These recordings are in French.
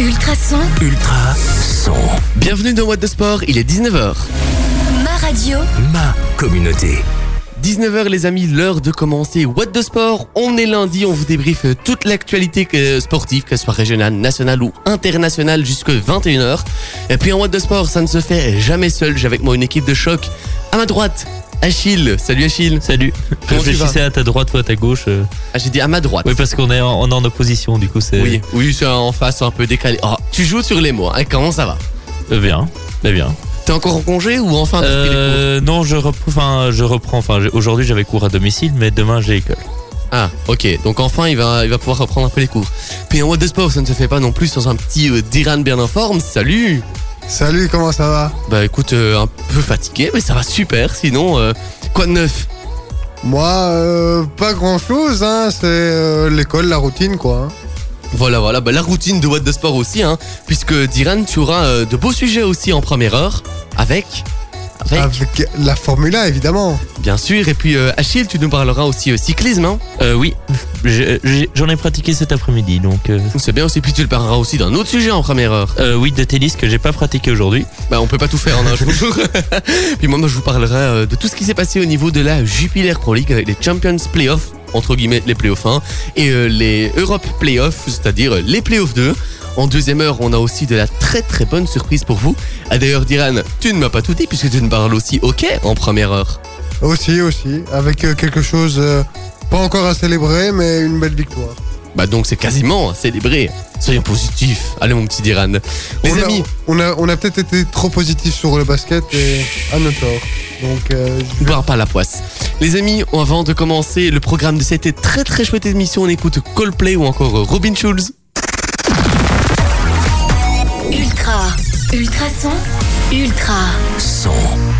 Ultra son, Ultra son. Bienvenue dans What the Sport, il est 19h. ma radio, Ma communauté. 19h les amis, l'heure de commencer What the Sport. On est lundi, on vous débriefe toute l'actualité sportive, que ce soit régionale, nationale ou internationale, jusque 21h. Et puis en What the Sport, ça ne se fait jamais seul. J'ai avec moi une équipe de choc. À ma droite, Achille. Salut Achille. Salut. Comment Réfléchissez à ta droite ou à ta gauche. euh. Ah, j'ai dit à ma droite. Oui, parce qu'on est en, on est en opposition, du coup, c'est Oui, oui, c'est en face, un peu décalé. Oh, tu joues sur les mots, hein, comment ça va? Euh, bien. Bien. T'es encore en congé ou enfin t'as pris les cours? Euh, non, je reprends. Enfin, je reprends. Enfin, j'ai- aujourd'hui, j'avais cours à domicile, mais demain, j'ai école. Ah, ok. Donc enfin, il va, il va pouvoir reprendre un peu les cours. Puis en What the Sport, ça ne se fait pas non plus sans un petit euh, Diran bien en forme. Salut Salut, comment ça va? Bah écoute, euh, un peu fatigué, mais ça va super. Sinon, euh, quoi de neuf? Moi, euh, pas grand chose, hein, c'est l'école, la routine quoi. hein. Voilà, voilà, bah, la routine de What the Sport aussi, hein, puisque Diran, tu auras euh, de beaux sujets aussi en première heure, avec, avec, Avec la Formule 1 évidemment. bien sûr, et puis euh, Achille, tu nous parleras aussi euh, cyclisme, hein. Euh, oui. J'ai- J'en ai, pratiqué cet après-midi, donc. euh, c'est bien aussi, puis tu le parleras aussi d'un autre sujet en première heure. euh, oui, de tennis que j'ai pas pratiqué aujourd'hui. Bah on peut pas tout faire en un jour. Puis moi, moi je vous parlerai euh, de tout ce qui s'est passé au niveau de la Jupiler Pro League avec les Champions Playoffs, entre guillemets les Playoffs 1, et euh, les Europe Playoffs, c'est-à-dire euh, les Playoffs 2. En deuxième heure, on a aussi de la très très bonne surprise pour vous. Ah d'ailleurs, Diran, tu ne m'as pas tout dit puisque tu nous parles aussi hockey en première heure. Aussi, aussi, avec euh, quelque chose euh, pas encore à célébrer, mais une belle victoire. Bah donc c'est quasiment à célébrer. Soyons positifs. Allez mon petit Diran. Les on amis, a, on a, on a peut-être été trop positif sur le basket et à notre tort. Donc, euh, je- boire pas la poisse. Les amis, avant de commencer le programme de cette très très chouette émission, on écoute Coldplay ou encore Robin Schulz. Ultra, ultra son, ultra, Son.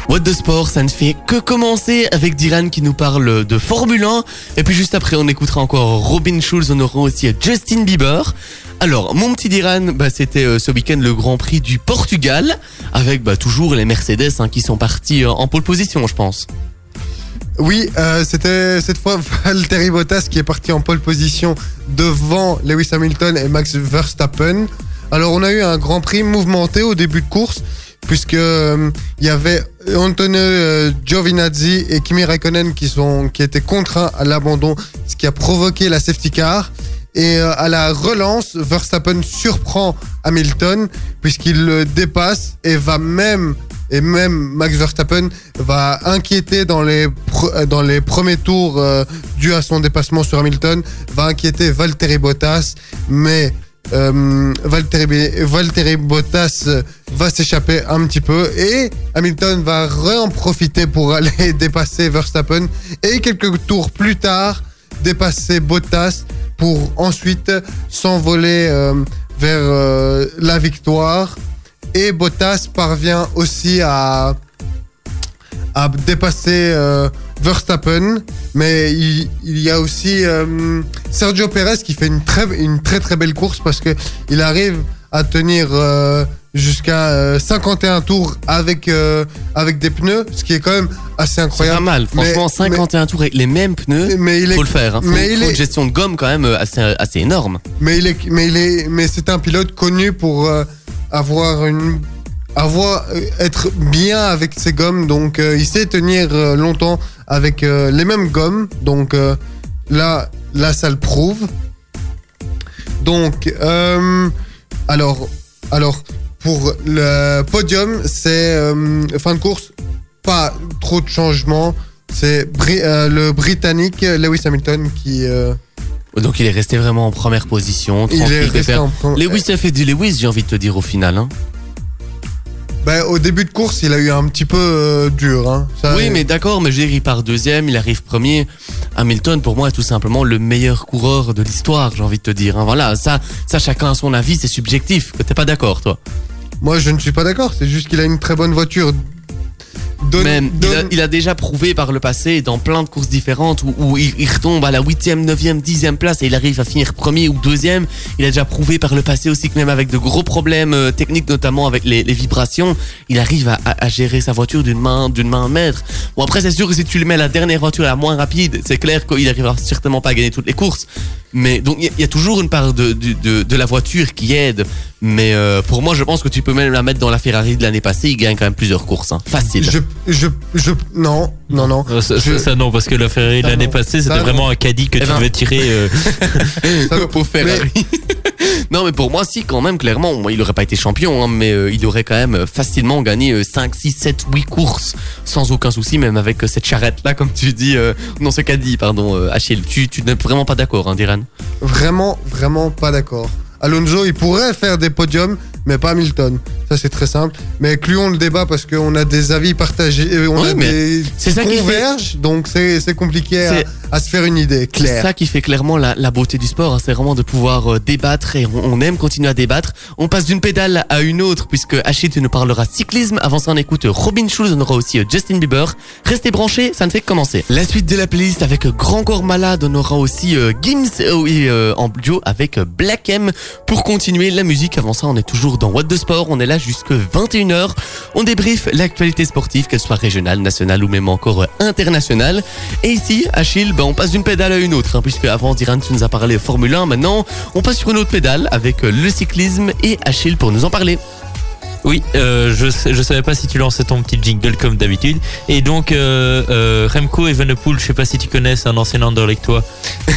What the Sport, ça ne fait que commencer avec Diran qui nous parle de Formule 1. Et puis juste après, on écoutera encore Robin Schulz, on aura aussi Justin Bieber. Alors, mon petit Diran, bah, c'était euh, ce week-end le Grand Prix du Portugal, avec bah, toujours les Mercedes hein, qui sont partis euh, en pole position, je pense. Oui, euh, c'était cette fois Valtteri Bottas qui est parti en pole position devant Lewis Hamilton et Max Verstappen. Alors on a eu un Grand Prix mouvementé au début de course puisque euh, il y avait Antonio euh, Giovinazzi et Kimi Raikkonen qui sont qui étaient contraints à l'abandon, ce qui a provoqué la safety car. Et euh, à la relance, Verstappen surprend Hamilton puisqu'il le dépasse et va même et même Max Verstappen va inquiéter dans les premiers tours euh, dû à son dépassement sur Hamilton, va inquiéter Valtteri Bottas, mais euh, Bottas va s'échapper un petit peu et Hamilton va en profiter pour aller dépasser Verstappen et quelques tours plus tard dépasser Bottas pour ensuite s'envoler euh, vers euh, la victoire. Et Bottas parvient aussi à à dépasser euh, Verstappen, mais il, il y a aussi euh, Sergio Perez qui fait une très, une très très belle course parce que il arrive à tenir euh, jusqu'à euh, 51 tours avec euh, avec des pneus, ce qui est quand même assez C'est pas incroyable. mal, franchement, Mais- 51 tours avec les mêmes pneus. Mais, il est Faut le faire, hein. faut, mais il faut est- une gestion de gomme quand même euh, assez, assez énorme. Mais il est, mais il est, mais c'est un pilote connu pour euh, avoir une, avoir, euh, être bien avec ses gommes. Donc, euh, il sait tenir euh, longtemps avec euh, les mêmes gommes. Donc, euh, là, là, ça le prouve. Donc, euh, alors, alors, pour le podium, c'est fin de course, pas trop de changements. C'est Bri- le Britannique Lewis Hamilton qui. Donc il est resté vraiment en première position, il est resté en Lewis a fait du Lewis, j'ai envie de te dire au final. Hein. Ben, au début de course, il a eu un petit peu euh, dur. Hein. Ça, Oui, mais d'accord, mais je veux dire, il part deuxième, il arrive premier. Hamilton, pour moi, est tout simplement le meilleur coureur de l'histoire, j'ai envie de te dire. hein. Voilà, ça, ça, chacun a son avis, c'est subjectif. T'es pas d'accord, toi? Moi, je ne suis pas d'accord. C'est juste qu'il a une très bonne voiture. Donne- Même, il, a, donne- il a déjà prouvé par le passé dans plein de courses différentes où, où il, il retombe à la 8e, 9e, 10e place et il arrive à finir premier ou deuxième. Il a déjà prouvé par le passé aussi que même avec de gros problèmes euh, techniques, notamment avec les, les vibrations, il arrive à, à- à gérer sa voiture d'une main, d'une main maître. Bon après c'est sûr que si tu lui mets la dernière voiture la moins rapide, c'est clair qu'il arrivera certainement pas à gagner toutes les courses. Mais donc il y, a- il y a toujours une part de, de, de, de la voiture qui aide. Mais euh, pour moi je pense que tu peux même la mettre dans la Ferrari de l'année passée. Il gagne quand même plusieurs courses, hein. facile. Je, je, je, non, non, non. Ça, Je- ça, ça, non, parce que la Ferrari l'année passée, c'était vraiment un caddie que Eh tu ben. devais tirer. euh, Ça- pour Ferrari. non, mais pour moi, si, quand même, clairement, moi, il aurait pas été champion, hein, mais euh, il aurait quand même euh, facilement gagné euh, 5, 6, 7, 8 courses sans aucun souci, même avec euh, cette charrette-là, comme tu dis, euh, non, ce dit, pardon, euh, Achille. Tu, tu n'es vraiment pas d'accord, hein, Diran Vraiment, vraiment pas d'accord. Alonso, il pourrait faire des podiums, mais pas Hamilton. Ça, c'est très simple. Mais incluons le débat parce qu'on a des avis partagés, euh, on Oui, a mais des c'est ça qui fait- donc c'est c'est compliqué à, C'est- à se faire une idée C'est claire. ça qui fait clairement la, la beauté du sport, hein, c'est vraiment de pouvoir euh, débattre et on, on aime continuer à débattre. On passe d'une pédale à une autre puisque Achille nous parleras cyclisme. Avant ça on écoute Robin Schulz, on aura aussi euh, Justin Bieber. Restez branchés, ça ne fait que commencer. La suite de la playlist avec Grand Corps Malade, on aura aussi euh, Gims euh, en duo avec Black M. Pour continuer la musique, avant ça on est toujours dans What the Sport, on est là jusque 21h. On débriefe l'actualité sportive, qu'elle soit régionale, nationale ou même encore internationale. Et ici, Achille, on passe d'une pédale à une autre, hein, puisque avant, Diran, tu nous as parlé Formule 1. Maintenant, on passe sur une autre pédale avec euh, le cyclisme et Achille pour nous en parler. Oui, euh, je sais- je savais pas si tu lançais ton petit jingle comme d'habitude. Et donc euh, euh, Remco Evenepoel, je sais pas si tu connais, c'est un ancien Anderlechtois.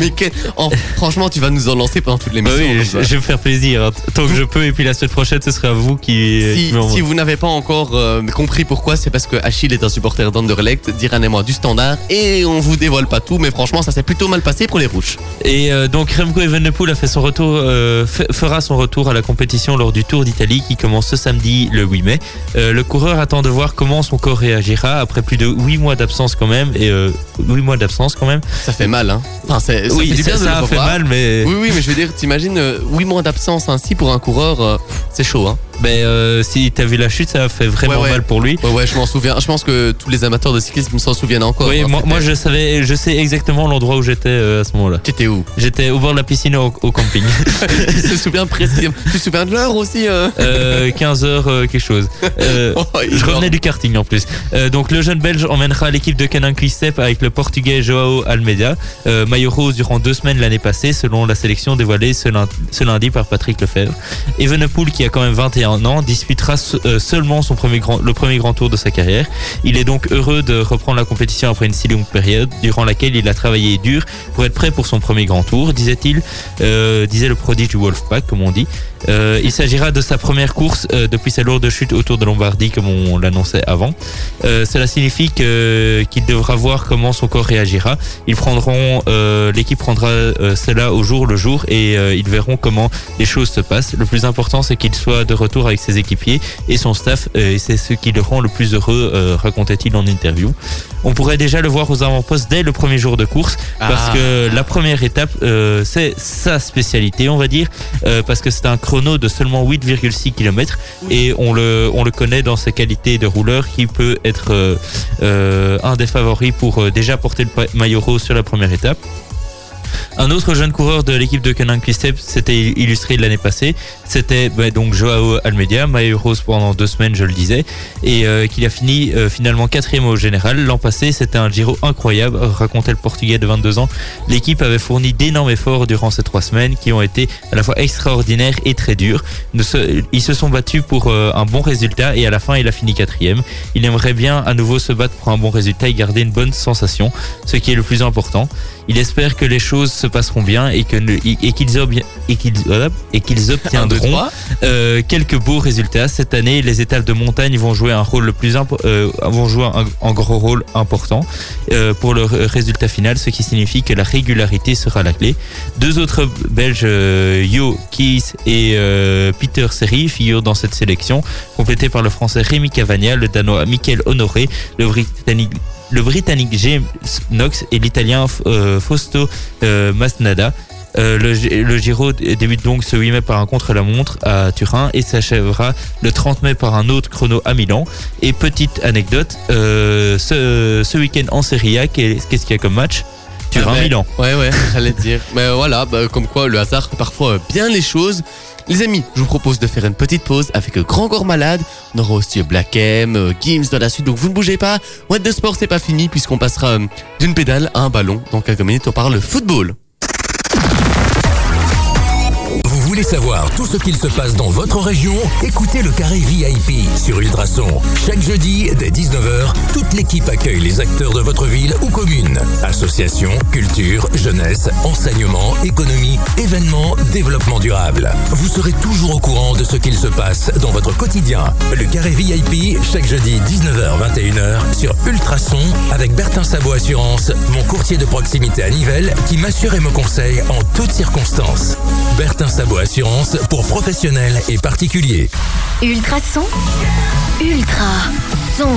Mais quel- oh, franchement, tu vas nous en lancer pendant toute Bah l'émission. oui, je, vais me faire plaisir hein, tant que je peux. Et puis la semaine prochaine, ce sera vous qui. Si, qui m'envoie. si vous n'avez pas encore euh, compris pourquoi, c'est parce que Achille est un supporter d'Anderlecht, Diran et moi du standard, et on vous dévoile pas tout, mais franchement, ça s'est plutôt mal passé pour les rouges. Et euh, donc Remco Evenepoel a fait son retour, euh, f- fera son retour à la compétition lors du Tour d'Italie qui commence ce samedi le 8 mai. Euh, le coureur attend de voir comment son corps réagira après plus de 8 mois d'absence quand même et euh, 8 mois d'absence quand même. Ça fait mal, hein. Enfin, ça oui, fait du bien ça, de ça le fait mal, mais Oui, oui, mais je veux dire, t'imagines, euh, 8 mois d'absence ainsi pour un coureur, euh, c'est chaud, hein. Ben, euh, si t'as vu la chute, ça a fait vraiment Ouais, ouais. mal pour lui. Ouais, ouais, je m'en souviens. Je pense que tous les amateurs de cyclisme s'en souviennent encore. Oui, moi, je savais, je sais exactement l'endroit où j'étais euh, à ce moment-là. T'étais où? J'étais au bord de la piscine au, au camping. Je me souviens précisément. Tu te souviens de l'heure aussi euh? Euh, 15 heures quelque chose. Oh, Je revenais du karting en plus. Donc le jeune Belge emmènera l'équipe de Canin Quick-Step avec le Portugais Joao Almeida, maillot rose durant deux semaines l'année passée, selon la sélection dévoilée ce lundi, ce lundi par Patrick Lefebvre. Evenepoel, qui a quand même 21 disputera euh, seulement son premier grand, le premier grand tour de sa carrière. Il est donc heureux de reprendre la compétition après une si longue période, durant laquelle il a travaillé dur pour être prêt pour son premier grand tour, disait-il, euh, disait le prodige du Wolfpack, comme on dit. Euh, il s'agira de sa première course euh, depuis sa lourde chute autour de Lombardie, comme on l'annonçait avant. Euh, cela signifie que- qu'il devra voir comment son corps réagira. Ils prendront, euh, l'équipe prendra euh, cela au jour le jour et euh, ils verront comment les choses se passent. Le plus important, c'est qu'il soit de retour avec ses équipiers et son staff, euh, et c'est ce qui le rend le plus heureux, euh, racontait-il en interview. On pourrait déjà le voir aux avant-postes dès le premier jour de course, parce Ah. que la première étape, euh, c'est sa spécialité, on va dire, euh, parce que c'est un chrono de seulement 8,6 km et on le, on le connaît dans ses qualités de rouleur qui peut être euh, euh, un des favoris pour euh, déjà porter le maillot rose sur la première étape. Un autre jeune coureur de l'équipe de Canin Quick-Step s'était illustré l'année passée. C'était bah, donc Joao Almeida, maillot rose pendant deux semaines, je le disais, et euh, qu'il a fini euh, finalement quatrième au général. L'an passé, c'était un Giro incroyable, racontait le Portugais de 22 ans. L'équipe avait fourni d'énormes efforts durant ces trois semaines qui ont été à la fois extraordinaires et très se- Ils se sont battus pour euh, un bon résultat et à la fin, il a fini quatrième. Il aimerait bien à nouveau se battre pour un bon résultat et garder une bonne sensation, ce qui est le plus important. Il espère que les choses se passeront bien et que ne- et qu'ils et et obtiendront euh, quelques beaux résultats cette année. Les étapes de montagne vont jouer un rôle le plus impo- euh, vont jouer un, un gros rôle important euh, pour le ré- résultat final, ce qui signifie que la régularité sera la clé. Deux autres Belges, Jo Kies et Peter Seri, figurent dans cette sélection, complétés par le Français Rémi Cavagna, le Danois Michael Honoré, le Britannique le Britannique James Knox et l'Italien euh, Fausto euh, Masnada. Euh, le, Giro débute donc ce 8 mai par un contre-la-montre à Turin et s'achèvera le 30 mai par un autre chrono à Milan. Et petite anecdote, ce, ce week-end en Serie A, qu'est- qu'est-ce qu'il y a comme match? Turin-Milan. Ouais, ouais, j'allais dire. Mais voilà, bah, comme quoi le hasard fait parfois bien les choses. Les amis, je vous propose de faire une petite pause avec Grand Corps Malade. On aura aussi Black M, euh, Gims dans la suite, donc vous ne bougez pas. What the Sport, c'est pas fini puisqu'on passera euh, d'une pédale à un ballon. Dans quelques minutes, on parle football. Voulez savoir tout ce qu'il se passe dans votre région Écoutez le Carré VIP sur Ultrason. Chaque jeudi, dès 19h, toute l'équipe accueille les acteurs de votre ville ou commune. Associations, culture, jeunesse, enseignement, économie, événements, développement durable. Vous serez toujours au courant de ce qu'il se passe dans votre quotidien. Le Carré VIP, chaque jeudi 19h-21h sur Ultrason avec Bertin Sabot Assurance, mon courtier de proximité à Nivelles qui m'assure et me conseille en toutes circonstances. Bertin Sabot Assurance pour professionnels et particuliers. Ultrason. Ultra. Son.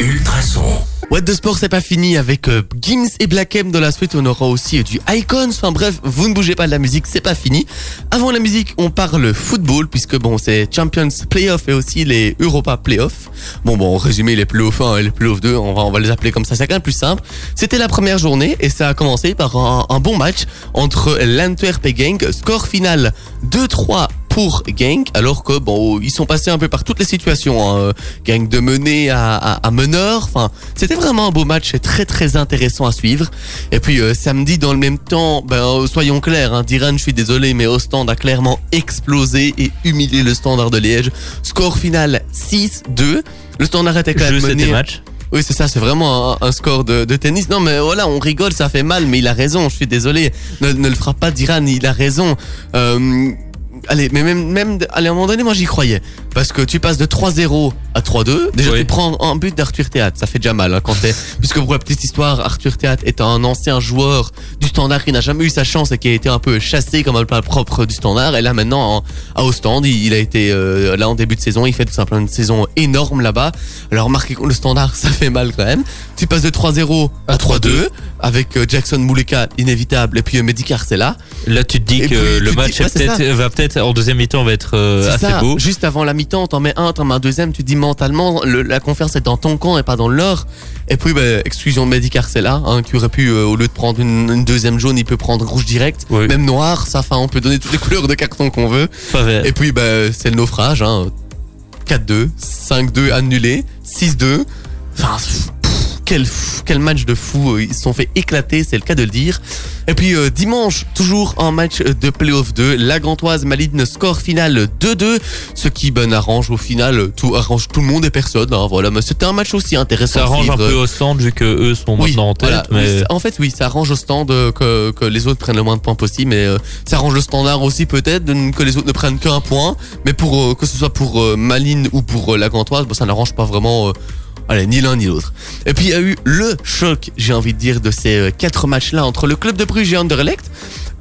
Ultrason. What the Sport, c'est pas fini avec euh, Gims et Black M dans la suite. On aura aussi euh, du Icons. Enfin bref, vous ne bougez pas de la musique, c'est pas fini. Avant la musique, on parle football puisque bon, c'est Champions Playoff et aussi les Europa Playoff. Bon, bon, en résumé, les Playoff 1 et les Playoff 2, on va, on va les appeler comme ça. C'est quand même plus simple. C'était la première journée et ça a commencé par un, un bon match entre l'Antwerp et Genk. Score final 2-3 pour Genk, alors que bon, ils sont passés un peu par toutes les situations. Hein. Genk de mener à, à, à meneur. Enfin, c'était vraiment un beau match et très très intéressant à suivre. Et puis euh, samedi, dans le même temps, ben euh, soyons clairs, hein, Diran, je suis désolé, mais Ostende a clairement explosé et humilié le Standard de Liège. Score final 6-2. Le Standard était quand même mené. match. Oui, c'est ça, c'est vraiment un, un score de, de tennis. Non, mais voilà, on rigole, ça fait mal, mais il a raison. Je suis désolé. Ne, ne le frappe pas, Diran, il a raison. Euh, allez, mais même, même, allez, à un moment donné, moi j'y croyais. Parce que tu passes de 3-0 à 3-2. Déjà, Oui. tu prends un but d'Arthur Théâtre. Ça fait déjà mal, hein, quand t'es, puisque pour la petite histoire, Arthur Théâtre est un ancien joueur du standard qui n'a jamais eu sa chance et qui a été un peu chassé comme un pas propre du standard. Et là, maintenant, en- à Ostende, il, il a été, euh, là, en début de saison, il fait tout simplement une saison énorme là-bas. Alors, remarquez que le standard, ça fait mal quand même. Tu passes de 3-0 à 3-2 avec euh, Jackson Mouleka, inévitable, et puis euh, Mehdi Carcella. Là, tu te dis Et que puis, le match dis- ouais, c'est va peut-être en deuxième mi-temps va être euh, C'est assez ça. beau. Juste avant la mi-temps, t'en mets un, t'en mets un deuxième, tu dis mentalement, le- la confiance est dans ton camp et pas dans le leur. Et puis, bah, exclusion de Mehdi Carcella, hein, qui aurait pu, euh, au lieu de prendre une, une deuxième jaune, il peut prendre rouge direct, Oui. même noir, ça, enfin, on peut donner toutes les couleurs de carton qu'on veut. Et puis, bah, c'est le naufrage, hein. 4-2, 5-2 annulé, 6-2. Enfin, quel, fou- quel match de fou. Ils se sont fait éclater, c'est le cas de le dire. Et puis euh, dimanche, toujours un match de playoff 2. La Gantoise Malines score final 2-2. Ce qui ben, arrange au final, tout arrange tout le monde et personne. hein, voilà, mais c'était un match aussi intéressant. Ça arrange un peu au centre vu que eux sont Oui, maintenant en tête. voilà. mais... En fait, oui, ça arrange au stand euh, que, que les autres prennent le moins de points possible, mais euh, ça arrange le standard aussi peut-être que les autres ne prennent qu'un point. Mais pour euh, que ce soit pour euh, Malines ou pour euh, la Gantoise, bon, ça n'arrange pas vraiment. Allez, ni l'un ni l'autre. Et puis il y a eu le choc, j'ai envie de dire, de ces euh, quatre matchs-là entre le club de Bruges et Anderlecht.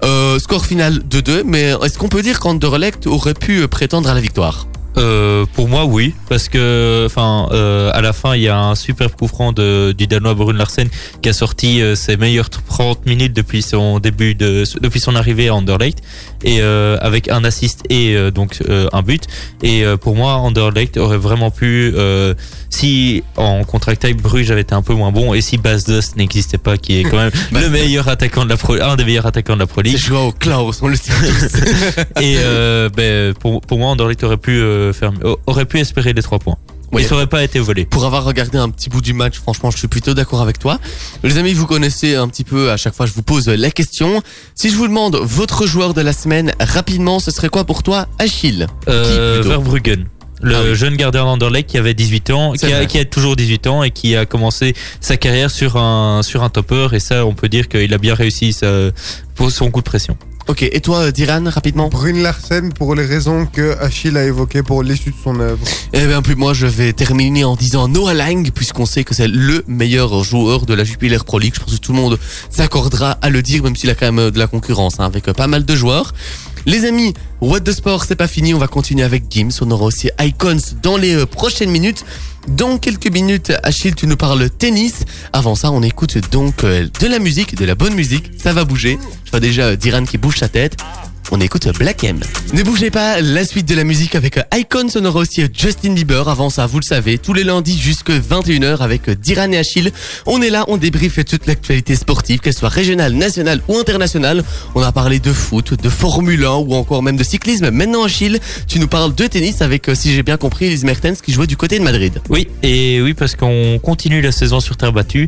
Euh, score final 2-2, mais est-ce qu'on peut dire qu'Anderlecht aurait pu prétendre à la victoire? Euh, pour moi, oui, parce que, enfin, à la fin, il y a un superbe coup franc de, du danois Brune Larsen qui a sorti ses meilleures 30 minutes depuis son de, depuis son arrivée à Anderlecht, et euh, avec un assist et euh, donc euh, un but. Et pour moi, Anderlecht aurait vraiment pu, si en contre-attaque Bruges avait été un peu moins bon, et si Bas Dost n'existait pas, qui est quand même le meilleur attaquant de la Pro, un des meilleurs attaquants de la Pro League. Joao Klaus, on le sait tous. Et ben, pour, pour moi, Anderlecht aurait pu faire, aurait pu espérer les trois points. Oui. Et ça aurait pas été volé. pour avoir regardé un petit bout du match, franchement, je suis plutôt d'accord avec toi. Les amis, vous connaissez un petit peu, à chaque fois, je vous pose la question. Si je vous demande votre joueur de la semaine, rapidement, ce serait quoi pour toi, Achille? Euh, Verbruggen. Le Ah oui. jeune gardien d'Anderlecht qui avait 18 ans, a, qui a toujours 18 ans et qui a commencé sa carrière sur un, sur un topper. Et ça, on peut dire qu'il a bien réussi sa, pour son coup de pression. Ok, et toi, euh, Diran, rapidement Brune Larsen pour les raisons que Achille a évoquées pour l'issue de son œuvre. Eh bien, plus moi, je vais terminer en disant Noah Lang, puisqu'on sait que c'est le meilleur joueur de la Jupiler Pro League. Je pense que tout le monde s'accordera à le dire, même s'il a quand même euh, de la concurrence, hein, avec euh, pas mal de joueurs. Les amis, What the Sport, c'est pas fini. On va continuer avec Gims. On aura aussi Icons dans les euh, prochaines minutes. Dans quelques minutes, Achille, tu nous parles tennis. Avant ça, on écoute donc euh, de la musique, de la bonne musique. Ça va bouger. Je vois déjà euh, Diran qui bouge sa tête. On écoute Black M. Ne bougez pas, la suite de la musique avec Icons, on aura aussi Justin Bieber. Avant ça, vous le savez, tous les lundis jusque 21h avec Diran et Achille. On est là, on débriefe toute l'actualité sportive, qu'elle soit régionale, nationale ou internationale. On a parlé de foot, de Formule 1 ou encore même de cyclisme. Maintenant, Achille, tu nous parles de tennis avec, euh, si j'ai bien compris, Elise Mertens qui jouait du côté de Madrid. Oui, et oui, parce qu'on continue la saison sur terre battue.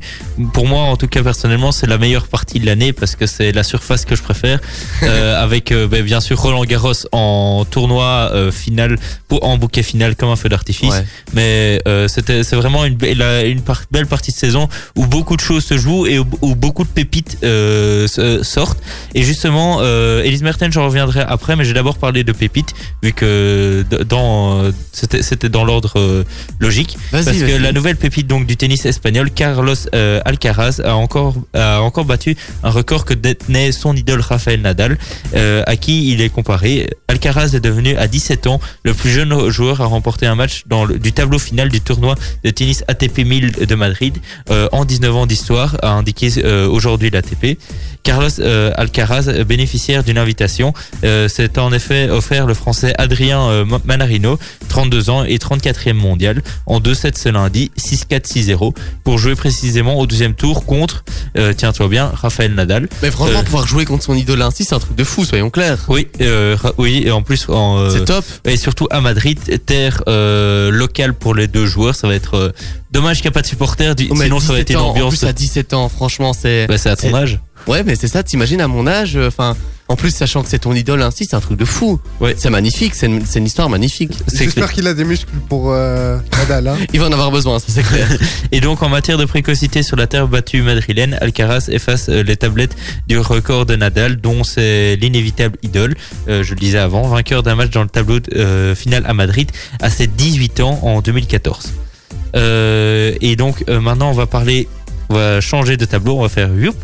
Pour moi, en tout cas, personnellement, c'est la meilleure partie de l'année parce que c'est la surface que je préfère. Euh, avec, euh, ben, bien sûr, Roland Garros en tournoi euh, final, en bouquet final comme un feu d'artifice. Ouais. Mais euh, c'était, c'est vraiment une, belle- une par- belle partie de saison où beaucoup de choses se jouent et où, où beaucoup de pépites euh, sortent. Et justement, euh, Elise Mertens, j'en reviendrai après, mais j'ai d'abord parlé de pépites, vu que dans, c'était, c'était dans l'ordre logique. Parce que la nouvelle pépite donc du tennis espagnol, Carlos Alcaraz, a encore, a encore battu un record que détenait son idole Rafael Nadal, euh, à qui il est comparé. Alcaraz est devenu à 17 ans le plus jeune joueur à remporter un match dans le- du tableau final du tournoi de tennis ATP 1000 de Madrid euh, en 19 ans d'histoire, a indiqué euh, aujourd'hui l'ATP. Carlos euh, Alcaraz, bénéficiaire d'une invitation, s'est en effet offert le français Adrien Ma- Manarino, 32 ans et 34e mondial, en 2-7 ce lundi, 6-4, 6-0, pour jouer précisément au deuxième tour contre, tiens-toi bien, Raphaël Nadal. Mais franchement, pouvoir jouer contre son idole ainsi, c'est un truc de fou, soyons clairs. Oui, euh, oui, et en plus, en, euh, C'est top. et surtout à Madrid, terre euh, locale pour les deux joueurs, ça va être euh, dommage qu'il n'y a pas de supporters, du- Oh, mais sinon ça 17 été une ans, En ambiance. plus, à 17 ans, franchement, c'est. Bah, c'est à ton âge. Ouais, mais c'est ça, t'imagines à mon âge, euh, enfin, en plus, sachant que c'est ton idole ainsi, c'est un truc de fou. Ouais. C'est magnifique, c'est une, c'est une histoire magnifique. C'est J'espère qu'il a des muscles pour euh, Nadal. Hein. Il va en avoir besoin, ça c'est clair. Et donc en matière de précocité sur la terre battue madrilène, Alcaraz efface euh, les tablettes du record de Nadal, dont c'est l'inévitable idole, euh, je le disais avant, vainqueur d'un match dans le tableau euh, final à Madrid à ses 18 ans en 2014. Euh, et donc euh, maintenant on va parler, on va changer de tableau, on va faire youp.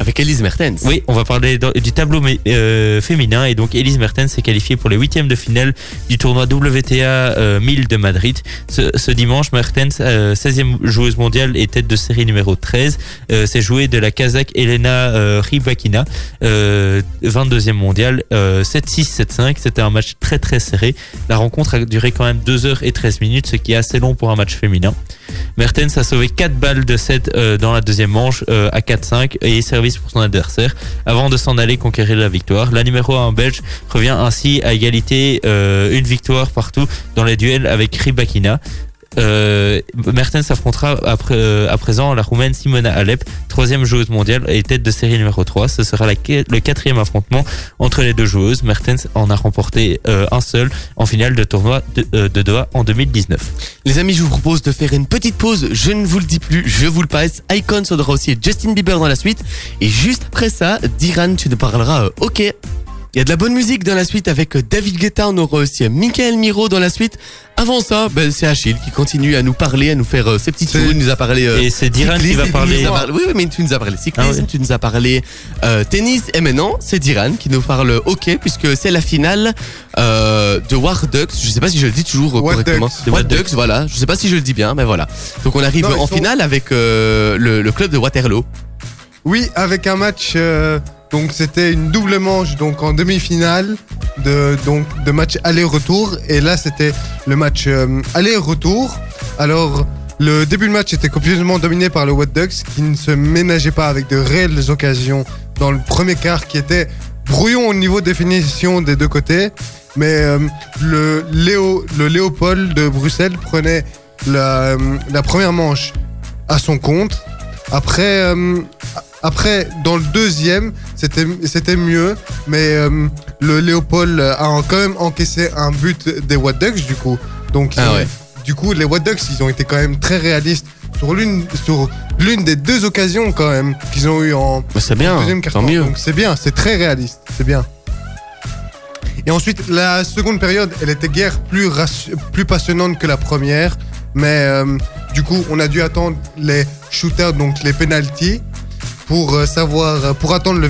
Avec Elise Mertens. Oui, on va parler du tableau euh, féminin et donc Elise Mertens s'est qualifiée pour les huitièmes de finale du tournoi WTA euh, 1000 de Madrid. Ce, ce dimanche, Mertens, euh, 16e joueuse mondiale et tête de série numéro 13, euh, s'est jouée de la Kazakh Elena euh, Rybakina, euh, 22e mondiale, euh, 7-6, 7-5. C'était un match très très serré. La rencontre a duré quand même 2 heures et 13 minutes, ce qui est assez long pour un match féminin. Mertens a sauvé 4 balles de 7 euh, dans la deuxième manche à 4-5 et pour son adversaire avant de s'en aller conquérir la victoire. La numéro 1 belge revient ainsi à égalité euh, une victoire partout dans les duels avec Rybakina. Euh, Mertens affrontera euh, à présent la roumaine Simona Alep, troisième joueuse mondiale et tête de série numéro 3. Ce sera le quatrième affrontement entre les deux joueuses. Mertens en a remporté euh, un seul en finale de tournoi de, Doha en 2019. Les amis, je vous propose de faire une petite pause. Je ne vous le dis plus, je vous le passe. Icon sera aussi Justin Bieber dans la suite. Et juste après ça, Diran, tu nous parleras. ok. Il y a de la bonne musique dans la suite avec euh, David Guetta. On aura aussi euh, Michael Miro dans la suite. Avant ça, ben, c'est Achille qui continue à nous parler, à nous faire euh, ses petites C'est- tours. Il nous a parlé. euh, Et c'est Diran qui va parler. Oui, oui, mais tu nous as parlé cyclisme, Ah ouais. tu nous as parlé euh, tennis, et maintenant c'est Diran qui nous parle hockey puisque c'est la finale euh, de War Ducks. Je sais pas si je le dis toujours What correctement. Ducks. De What What Ducks, voilà. Je sais pas si je le dis bien, mais voilà. Donc on arrive Non, en sont- finale avec euh, le, le club de Waterloo. Oui, avec un match. Donc c'était une double manche donc en demi-finale de donc de match aller-retour et là c'était le match euh, aller-retour. Alors le début de match était complètement dominé par le What Ducks qui ne se ménageait pas avec de réelles occasions dans le premier quart qui était brouillon au niveau définition des deux côtés. Mais euh, le, Léo, le Léopold de Bruxelles prenait la, euh, la première manche à son compte. Après, euh, après dans le deuxième, c'était mieux, mais euh, le Léopold a quand même encaissé un but des What Ducks du coup. Donc Ah ils ouais. du coup, les What Ducks, ils ont été quand même très réalistes sur l'une sur l'une des deux occasions quand même qu'ils ont eu en Bah, c'est bien, deuxième tant carton. mieux. Donc c'est bien, c'est très réaliste, c'est bien. Et ensuite, la seconde période, elle était guère plus, plus passionnante que la première. Mais euh, du coup, on a dû attendre les shootouts, donc les penalties, pour euh, savoir, pour attendre le,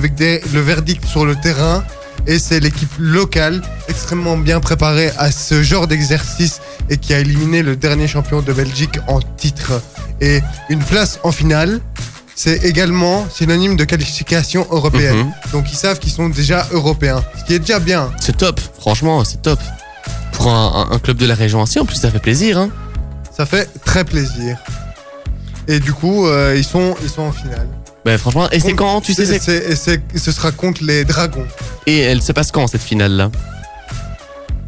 verdict sur le terrain. Et c'est l'équipe locale, extrêmement bien préparée à ce genre d'exercice et qui a éliminé le dernier champion de Belgique en titre. Et une place en finale, c'est également synonyme de qualification européenne. Mhm. Donc ils savent qu'ils sont déjà européens, ce qui est déjà bien. C'est top, franchement, c'est top. Pour un club de la région ainsi, en plus, ça fait plaisir. Hein. Ça fait très plaisir. Et du coup, euh, ils, sont, ils sont en finale. Ben, franchement, et c'est quand Tu sais, C'est- c'est- c'est- et c'est- ce sera contre les Dragons. Et elle se passe quand cette finale-là?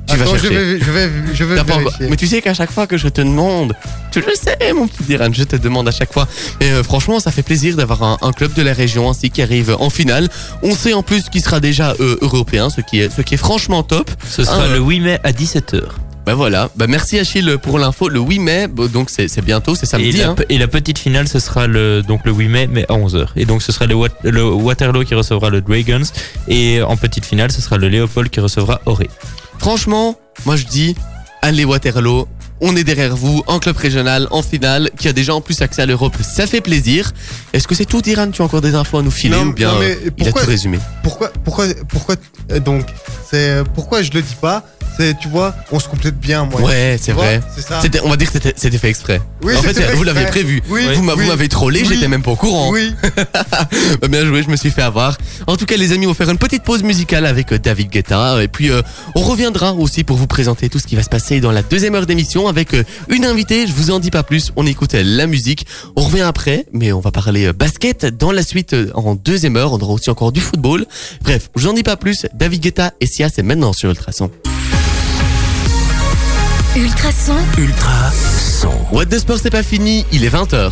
Tu vas Attends, je chercher. vais, je vais, je vais T'as pas encore- vérifier. Mais tu sais qu'à chaque fois que je te demande, tu le sais, mon petit Diran, je te demande à chaque fois. Et euh, franchement, ça fait plaisir d'avoir un, un club de la région ainsi qui arrive en finale. On sait en plus qu'il sera déjà euh, européen, ce qui est, ce qui est franchement top. Ce sera Ah, le 8 mai à 17h. Bah voilà. Bah merci Achille pour l'info. Le 8 mai, donc c'est bientôt, c'est Et, samedi. la, hein. et la petite finale, ce sera le, donc le 8 mai, mais à 11h. Et donc, ce sera le, Wat- le Waterloo qui recevra le Dragons. Et en petite finale, ce sera le Léopold qui recevra Auré. Franchement, moi je dis, allez Waterloo. On est derrière vous, en club régional, en finale, qui a déjà en plus accès à l'Europe. Ça fait plaisir. Est-ce que c'est tout, Diran Tu as encore des infos à nous filer Non, ou bien non, mais il a tout résumé? Pourquoi, pourquoi, pourquoi, euh, donc, c'est, euh, pourquoi je le dis pas? Tu vois, on se complète bien, moi. Ouais, c'est vrai. C'était, on va dire que c'était, fait exprès. Oui, en fait, vous l'avez prévu. Oui, vous, oui. m'avez trollé, j'étais même pas au courant. Oui. Bah, bien joué, je me suis fait avoir. En tout cas, les amis, on va faire une petite pause musicale avec euh, David Guetta. Et puis, euh, on reviendra aussi pour vous présenter tout ce qui va se passer dans la deuxième heure d'émission avec euh, une invitée. Je vous en dis pas plus. On écoute la musique. On revient après, mais on va parler basket dans la suite en deuxième heure. On aura aussi encore du football. Bref, je vous en dis pas plus. David Guetta et Sia, c'est maintenant sur Ultrason. Ultrason, Ultra son. What the Sport, c'est pas fini. Il est 20h.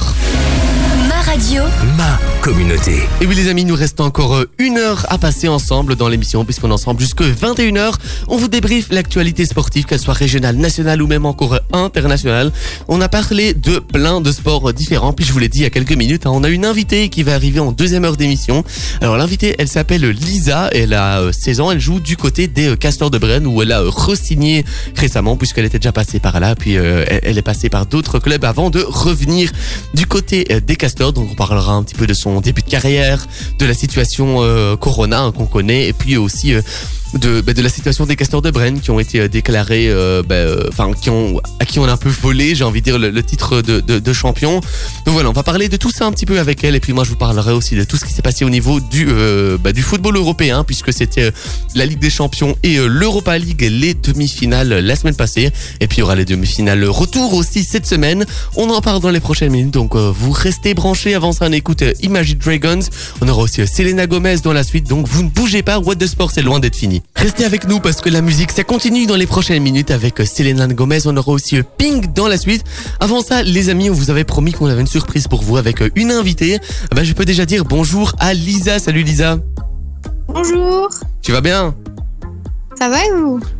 Ma radio, Ma communauté. Et oui les amis, nous reste encore euh, une heure à passer ensemble dans l'émission puisqu'on est ensemble jusque 21h. On vous débriefe l'actualité sportive, qu'elle soit régionale, nationale ou même encore euh, internationale. On a parlé de plein de sports euh, différents. Puis je vous l'ai dit il y a quelques minutes, hein, on a une invitée qui va arriver en deuxième heure d'émission. Alors l'invitée, elle s'appelle Lisa, elle a euh, 16 ans, elle joue du côté des Castors de Brenne où elle a re-signé récemment puisqu'elle était déjà passée par là. Puis euh, elle, est passée par d'autres clubs avant de revenir du côté des Castors. Donc on parlera un petit peu de son début de carrière, de la situation euh, Corona hein, qu'on connaît, et puis aussi euh, de, bah, de la situation des Castors de Brenne qui ont été euh, déclarés, euh, bah, euh, enfin qui ont à qui on a un peu volé, j'ai envie de dire le, le titre de, de, de champion. Donc voilà, on va parler de tout ça un petit peu avec elle, et puis moi je vous parlerai aussi de tout ce qui s'est passé au niveau du euh, bah, du football européen, puisque c'était euh, la Ligue des Champions et l'Europa League, les demi-finales la semaine passée, et puis il y aura les demi-finales retour aussi cette semaine. On en parle dans les prochaines minutes, donc euh, vous restez branchés. Avant ça, on écoute Imagine Dragons. On aura aussi Selena Gomez dans la suite, donc vous ne bougez pas. What the Sport, c'est loin d'être fini. Restez avec nous parce que la musique, ça continue dans les prochaines minutes avec euh, Selena Gomez. On aura aussi euh, Pink dans la suite. Avant ça, les amis, on vous avait promis qu'on avait une surprise pour vous avec euh, une invitée. Ah bah, je peux déjà dire bonjour à Lisa. Salut Lisa. Bonjour, Tu vas bien? Ça va et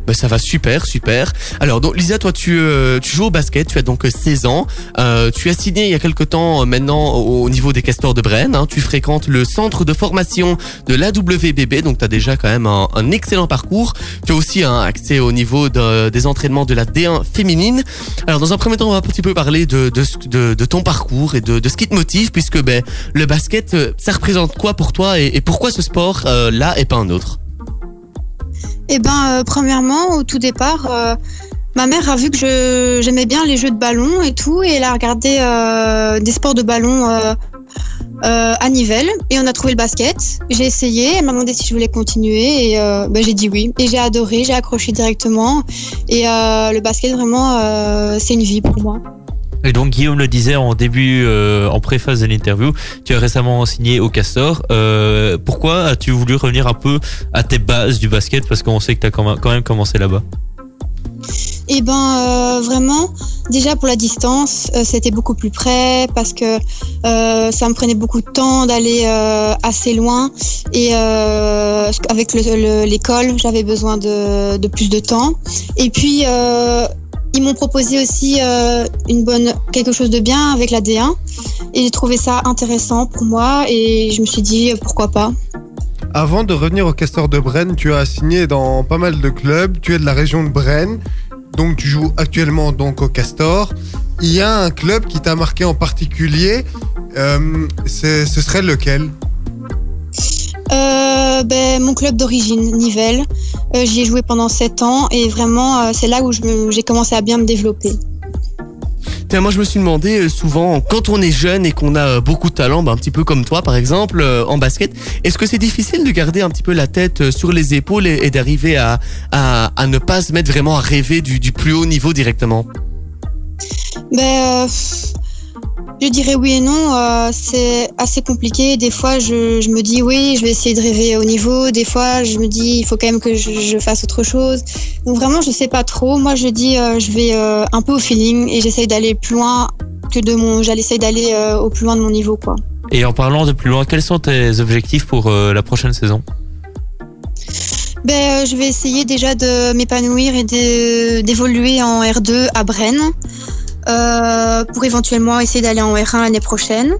Bah, ça va super, super. Alors donc Lisa, toi tu, euh, tu joues au basket, tu as donc euh, 16 ans. Euh, tu as signé il y a quelque temps euh, maintenant au, au niveau des Castors de Brenne. hein. Tu fréquentes le centre de formation de l'AWBB, donc tu as déjà quand même un, un excellent parcours. Tu as aussi un accès au niveau de- des entraînements de la D1 féminine. Alors dans un premier temps, on va un petit peu parler de, de, de, ton parcours et de, de ce qui te motive, puisque ben, le basket, euh, ça représente quoi pour toi et, et pourquoi ce sport euh, là et pas un autre? Eh ben, euh, premièrement, au tout départ, euh, ma mère a vu que j'aimais bien les jeux de ballon et tout, et elle a regardé euh, des sports de ballon à Nivelles, et on a trouvé le basket. J'ai essayé, elle m'a demandé si je voulais continuer, et ben, j'ai dit oui. Et j'ai adoré, j'ai accroché directement, et le basket, vraiment, c'est une vie pour moi. Et donc Guillaume le disait en début, euh, en préface de l'interview, tu as récemment signé au Castor. Euh, pourquoi as-tu voulu revenir un peu à tes bases du basket? Parce qu'on sait que tu as quand même- commencé là-bas. Eh ben euh, vraiment, déjà pour la distance, c'était beaucoup plus près parce que ça me prenait beaucoup de temps d'aller assez loin et avec le- le- l'école, j'avais besoin de, plus de temps. Et puis ils m'ont proposé aussi euh, une bonne quelque chose de bien avec la D1 et j'ai trouvé ça intéressant pour moi et je me suis dit euh, pourquoi pas. Avant de revenir au Castor de Brenne, tu as signé dans pas mal de clubs. Tu es de la région de Brenne, donc tu joues actuellement donc au Castor. Il y a un club qui t'a marqué en particulier. euh, ce serait lequel? Euh, ben, mon club d'origine, Nivelles. Euh, J'y ai joué pendant 7 ans et vraiment, euh, c'est là où j'ai commencé à bien me développer. Tiens, moi je me suis demandé euh, souvent, quand on est jeune et qu'on a beaucoup de talent, bah, un petit peu comme toi par exemple, en basket, est-ce que c'est difficile de garder un petit peu la tête sur les épaules et, et d'arriver à, à, à ne pas se mettre vraiment à rêver du, du plus haut niveau directement? Ben, euh, je dirais oui et non. euh, c'est assez compliqué. Des fois, je, je me dis oui, je vais essayer de rêver au niveau. Des fois, je me dis il faut quand même que je, je fasse autre chose. Donc vraiment, je sais pas trop. Moi, je dis euh, je vais euh, un peu au feeling et j'essaye d'aller plus loin que de mon. J'essaye d'aller au plus loin de mon niveau, quoi. Et en parlant de plus loin, quels sont tes objectifs pour la prochaine saison? Ben, je vais essayer déjà de m'épanouir et d'évoluer en R2 à Brenne euh, pour éventuellement essayer d'aller en R1 l'année prochaine.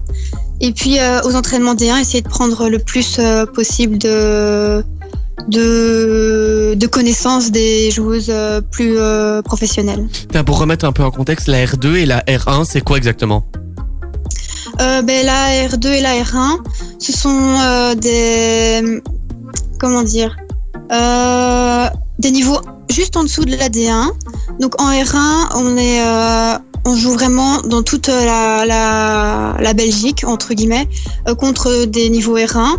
Et puis euh, aux entraînements D1, essayer de prendre le plus euh, possible de, de, de connaissances des joueuses plus professionnelles. Pour remettre un peu en contexte, la R2 et la R1, c'est quoi exactement? Ben, la R2 et la R1, ce sont des. Comment dire? Des niveaux juste en dessous de la D1. Donc en R1, on est. euh, on joue vraiment dans toute la, la, Belgique, entre guillemets, euh, contre des niveaux R1.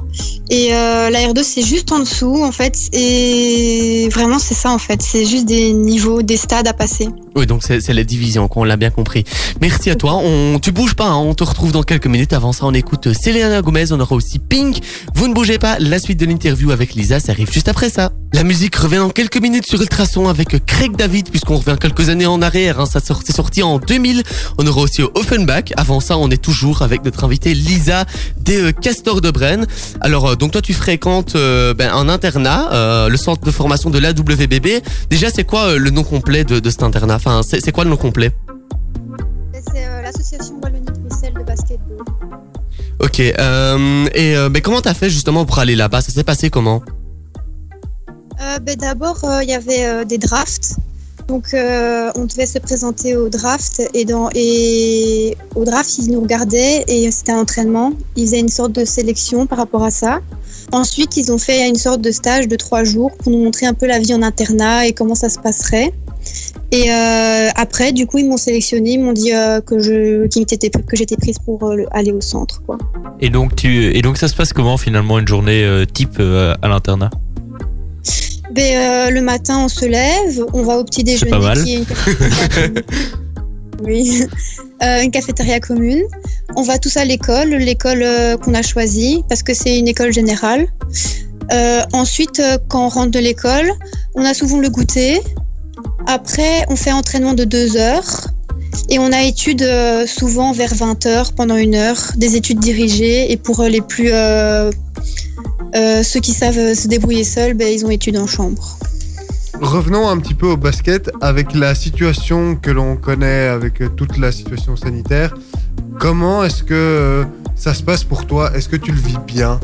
Et euh, la R2, c'est juste en dessous, en fait. Et vraiment, c'est ça, en fait. C'est juste des niveaux, des stades à passer. Oui, donc c'est la division, qu'on l'a bien compris. Merci à toi. On, tu bouges pas, hein, on te retrouve dans quelques minutes. Avant ça, on écoute Selena Gomez, on aura aussi Pink. Vous ne bougez pas, la suite de l'interview avec Lisa, ça arrive juste après ça. La musique revient dans quelques minutes sur Ultrason avec Craig David, puisqu'on revient quelques années en arrière. Hein, ça sort- c'est sorti en 2000. On aura aussi Offenbach. Avant ça, on est toujours avec notre invitée Lisa des euh, Castors de Brenne. Alors, euh, donc toi, tu fréquentes euh, ben, un internat, euh, le centre de formation de l'AWBB. Déjà, c'est quoi euh, le nom complet de, de cet internat? Enfin, c'est quoi le nom complet? C'est euh, l'association Wallonie-Bruxelles de basketball. Ok. Euh, et euh, ben, comment t'as fait justement pour aller là-bas? Ça s'est passé comment? Euh, ben, D'abord, euh, il y avait euh, des drafts. Donc, euh, on devait se présenter au draft. Et, dans, et au draft, ils nous regardaient et c'était un entraînement. Ils faisaient une sorte de sélection par rapport à ça. Ensuite, ils ont fait une sorte de stage de trois jours pour nous montrer un peu la vie en internat et comment ça se passerait. Et euh, après, du coup, ils m'ont sélectionné, ils m'ont dit euh, que j'étais prise pour euh, le- aller au centre. Et donc, ça se passe comment finalement une journée euh, type euh, à l'internat? Ben, euh, le matin, on se lève, on va au petit déjeuner. pas mal. Qui est une cafétéria commune. oui, une cafétéria commune. On va tous à l'école, l'école euh, qu'on a choisie, parce que c'est une école générale. Euh, ensuite, quand on rentre de l'école, on a souvent le goûter. Après, on fait entraînement de deux heures. Et on a études euh, souvent vers 20 heures, pendant une heure, des études dirigées. Et pour euh, les plus euh, ceux qui savent se débrouiller seuls, ben, ils ont études en chambre. Revenons un petit peu au basket avec la situation que l'on connaît, avec toute la situation sanitaire. Comment est-ce que ça se passe pour toi? Est-ce que tu le vis bien?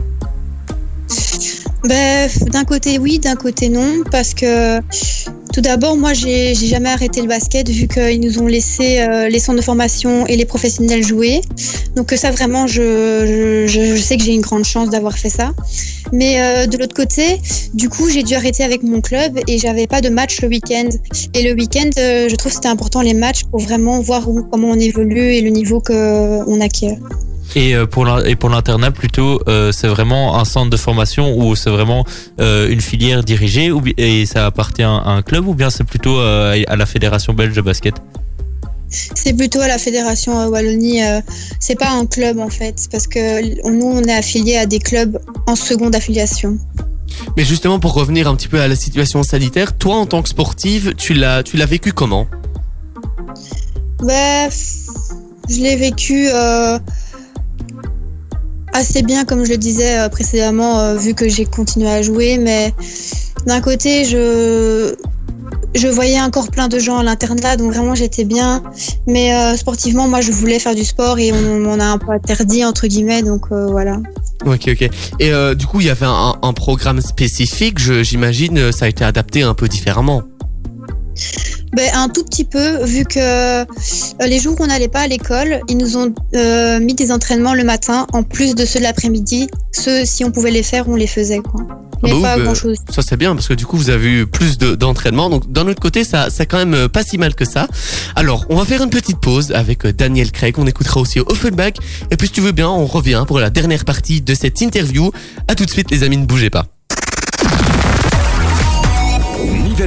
Ben, d'un côté oui, d'un côté non, parce que tout d'abord, moi, j'ai jamais arrêté le basket vu qu'ils nous ont laissé euh, les centres de formation et les professionnels jouer. Donc euh, ça, vraiment, je, sais que j'ai une grande chance d'avoir fait ça. Mais euh, de l'autre côté, du coup, j'ai dû arrêter avec mon club et j'avais pas de match le week-end. Et le week-end, je trouve c'était important les matchs pour vraiment voir comment on évolue et le niveau qu'on acquiert. Et euh, pour et pour l'internat plutôt, euh, c'est vraiment un centre de formation ou c'est vraiment euh, une filière dirigée ou, et ça appartient à un club ou bien c'est plutôt à la fédération belge de basket? C'est plutôt à la fédération Wallonie. c'est pas un club en fait, parce que nous on est affilié à des clubs en seconde affiliation. Mais justement, pour revenir un petit peu à la situation sanitaire, toi, en tant que sportive, tu l'as, tu l'as vécu comment? Bah, je l'ai vécu euh, assez bien, comme je le disais euh, précédemment, euh, vu que j'ai continué à jouer. Mais d'un côté, je voyais encore plein de gens à l'internat, donc vraiment j'étais bien. Mais euh, sportivement, moi, je voulais faire du sport et on m'en a un peu interdit entre guillemets, donc voilà. Ok, ok. Et du coup, il y avait un, programme spécifique, j'imagine, ça a été adapté un peu différemment. Ben, un tout petit peu, vu que euh, les jours où on n'allait pas à l'école, ils nous ont euh, mis des entraînements le matin en plus de ceux de l'après-midi. Ceux, si on pouvait les faire, on les faisait. Quoi. Ah bah pas bah, grand-chose. Ça c'est bien parce que du coup vous avez eu plus de- d'entraînement. Donc d'un autre côté ça c'est quand même euh, pas si mal que ça. Alors on va faire une petite pause avec Daniel Craig. On écoutera aussi Offenbach. Et puis si tu veux bien on revient pour la dernière partie de cette interview. À tout de suite les amis ne bougez pas.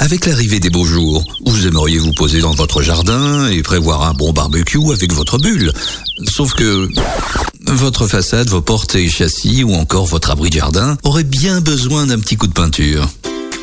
Avec l'arrivée des beaux jours, vous aimeriez vous poser dans votre jardin et prévoir un bon barbecue avec votre bulle. Sauf que votre façade, vos portes et châssis ou encore votre abri de jardin auraient bien besoin d'un petit coup de peinture.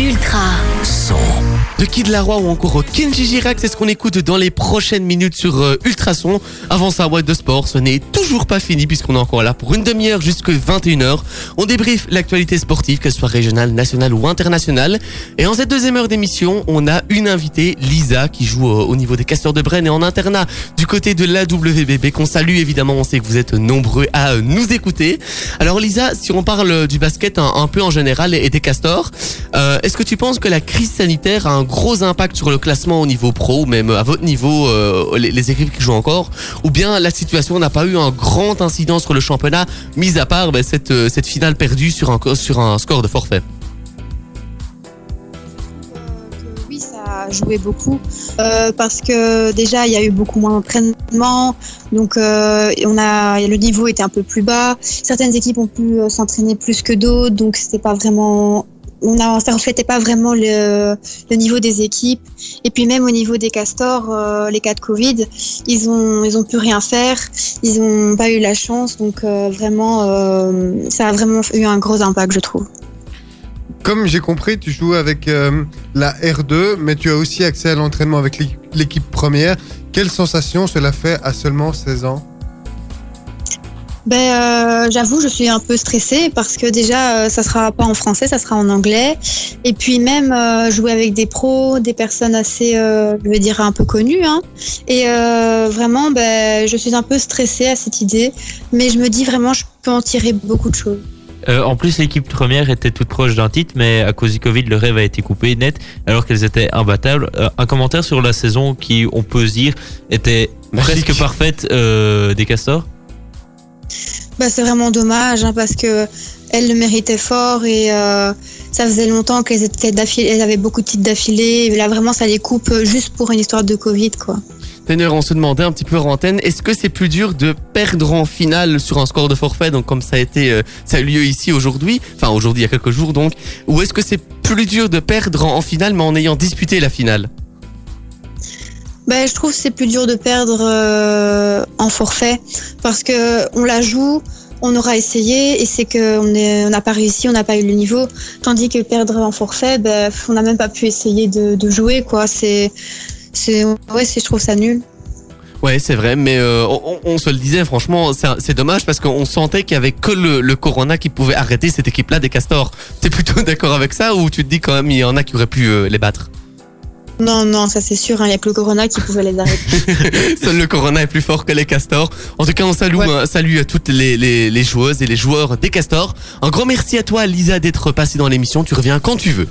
Ultra. Son. De Kid Laroi ou encore Kenji Girac, c'est ce qu'on écoute dans les prochaines minutes sur euh, Ultrason. Avant ça, Boîte de Sport, ce n'est toujours pas fini puisqu'on est encore là pour une demi-heure jusqu'à 21h. On débriefe l'actualité sportive, qu'elle soit régionale, nationale ou internationale. Et en cette deuxième heure d'émission, on a une invitée, Lisa, qui joue euh, au niveau des Castors de Brenne et en internat du côté de la WBB, qu'on salue évidemment. On sait que vous êtes nombreux à nous écouter. Alors Lisa, si on parle du basket un, peu en général et des Castors, euh, est-ce que tu penses que la crise sanitaire a un gros impact sur le classement au niveau pro ou même à votre niveau, euh, les, équipes qui jouent encore? Ou bien la situation n'a pas eu un grand incident sur le championnat, mis à part ben, cette, euh, cette finale perdue sur un, sur un score de forfait? Oui, ça a joué beaucoup. Euh, parce que déjà il y a eu beaucoup moins d'entraînement, donc euh, on a le niveau était un peu plus bas. Certaines équipes ont pu euh, s'entraîner plus que d'autres, donc c'était pas vraiment on a, reflétait pas vraiment le, niveau des équipes. Et puis même au niveau des castors, euh, les cas de Covid, ils ont ils ont pu rien faire, ils ont pas eu la chance, donc euh, vraiment euh, ça a vraiment eu un gros impact, je trouve. Comme j'ai compris, tu joues avec la R2, mais tu as aussi accès à l'entraînement avec l'équ- l'équipe première. Quelle sensation cela fait à seulement 16 ans? Ben, euh, j'avoue, je suis un peu stressée parce que déjà, euh, ça sera pas en français, ça sera en anglais. Et puis même euh, jouer avec des pros, des personnes assez, euh, je veux dire, un peu connues. Hein. Et euh, vraiment, ben, je suis un peu stressée à cette idée, mais je me dis vraiment, je peux en tirer beaucoup de choses. Euh, en plus, l'équipe première était toute proche d'un titre, mais à cause du Covid, le rêve a été coupé net, alors qu'elles étaient imbattables. Euh, un commentaire sur la saison qui, on peut se dire, était Magique. presque parfaite euh, des Castors? Bah, c'est vraiment dommage hein, parce que elles le méritaient fort et euh, ça faisait longtemps qu'elles étaient elles avaient beaucoup de titres d'affilée. Là, vraiment, ça les coupe juste pour une histoire de Covid, quoi. D'ailleurs, on se demandait un petit peu en antenne, est-ce que c'est plus dur de perdre en finale sur un score de forfait, donc comme ça a euh, ça a eu lieu ici aujourd'hui, enfin aujourd'hui il y a quelques jours donc, ou est-ce que c'est plus dur de perdre en finale mais en ayant disputé la finale? Ben, je trouve que c'est plus dur de perdre euh, en forfait parce que on la joue, on aura essayé et c'est qu'on n'a pas réussi, on n'a pas eu le niveau. Tandis que perdre en forfait, ben, on n'a même pas pu essayer de, jouer, quoi. C'est, c'est, ouais, je trouve ça nul. Ouais, c'est vrai, mais euh, on, se le disait, franchement, c'est dommage parce qu'on sentait qu'il y avait que le, le Corona qui pouvait arrêter cette équipe-là des Castors. T'es plutôt d'accord avec ça ou tu te dis quand même il y en a qui auraient pu euh, les battre? Non, non, ça c'est sûr. hein, Il n'y a que le Corona qui pouvait les arrêter. Seul le Corona est plus fort que les Castors. En tout cas, on salue, Ouais. salue à toutes les, les, les joueuses et les joueurs des Castors. Un grand merci à toi, Lisa, d'être passée dans l'émission. Tu reviens quand tu veux.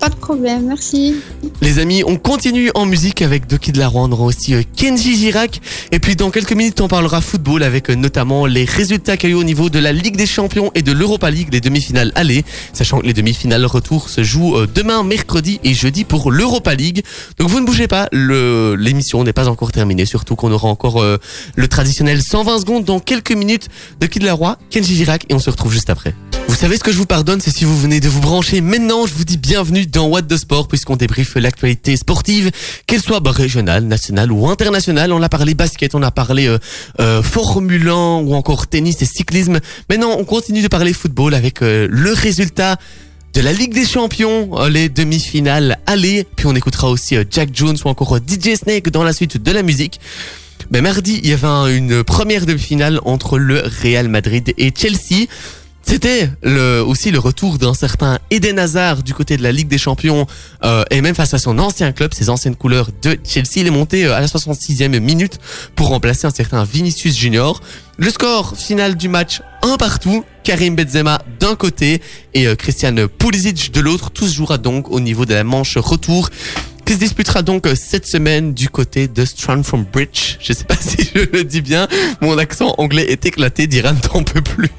Pas de problème, merci. Les amis, on continue en musique avec Doki de la aura aussi euh, Kenji Girac. Et puis dans quelques minutes, on parlera football avec euh, notamment les résultats qu'il y a eu au niveau de la Ligue des Champions et de l'Europa League, les demi-finales aller. Sachant que les demi-finales retour se jouent euh, demain, mercredi et jeudi pour l'Europa League. Donc vous ne bougez pas, l'émission n'est pas encore terminée. Surtout qu'on aura encore le traditionnel 120 secondes dans quelques minutes de Kid Laroi, Kenji Girac et on se retrouve juste après. Vous savez ce que je vous pardonne, c'est si vous venez de vous brancher maintenant, je vous dis bienvenue dans What the Sport puisqu'on débriefe l'actualité sportive, qu'elle soit régionale, nationale ou internationale. On a parlé basket, on a parlé euh, euh, Formule 1 ou encore tennis et cyclisme. Maintenant, on continue de parler football avec euh, le résultat de la Ligue des Champions, euh, les demi-finales aller. Puis on écoutera aussi Jack Jones ou encore DJ Snake dans la suite de la musique. Mais mardi, il y avait un- une première demi-finale entre le Real Madrid et Chelsea. C'était le, aussi le retour d'un certain Eden Hazard du côté de la Ligue des Champions euh, et même face à son ancien club, ses anciennes couleurs de Chelsea. Il est monté euh, à la 66e minute pour remplacer un certain Vinicius Junior. Le score final du match, un partout. Karim Benzema d'un côté et euh, Christian Pulisic de l'autre. Tout se jouera donc au niveau de la manche retour qui se disputera donc euh, cette semaine du côté de Stranford Bridge. Je sais pas si je le dis bien. Mon accent anglais est éclaté. Diran t'en peut plus.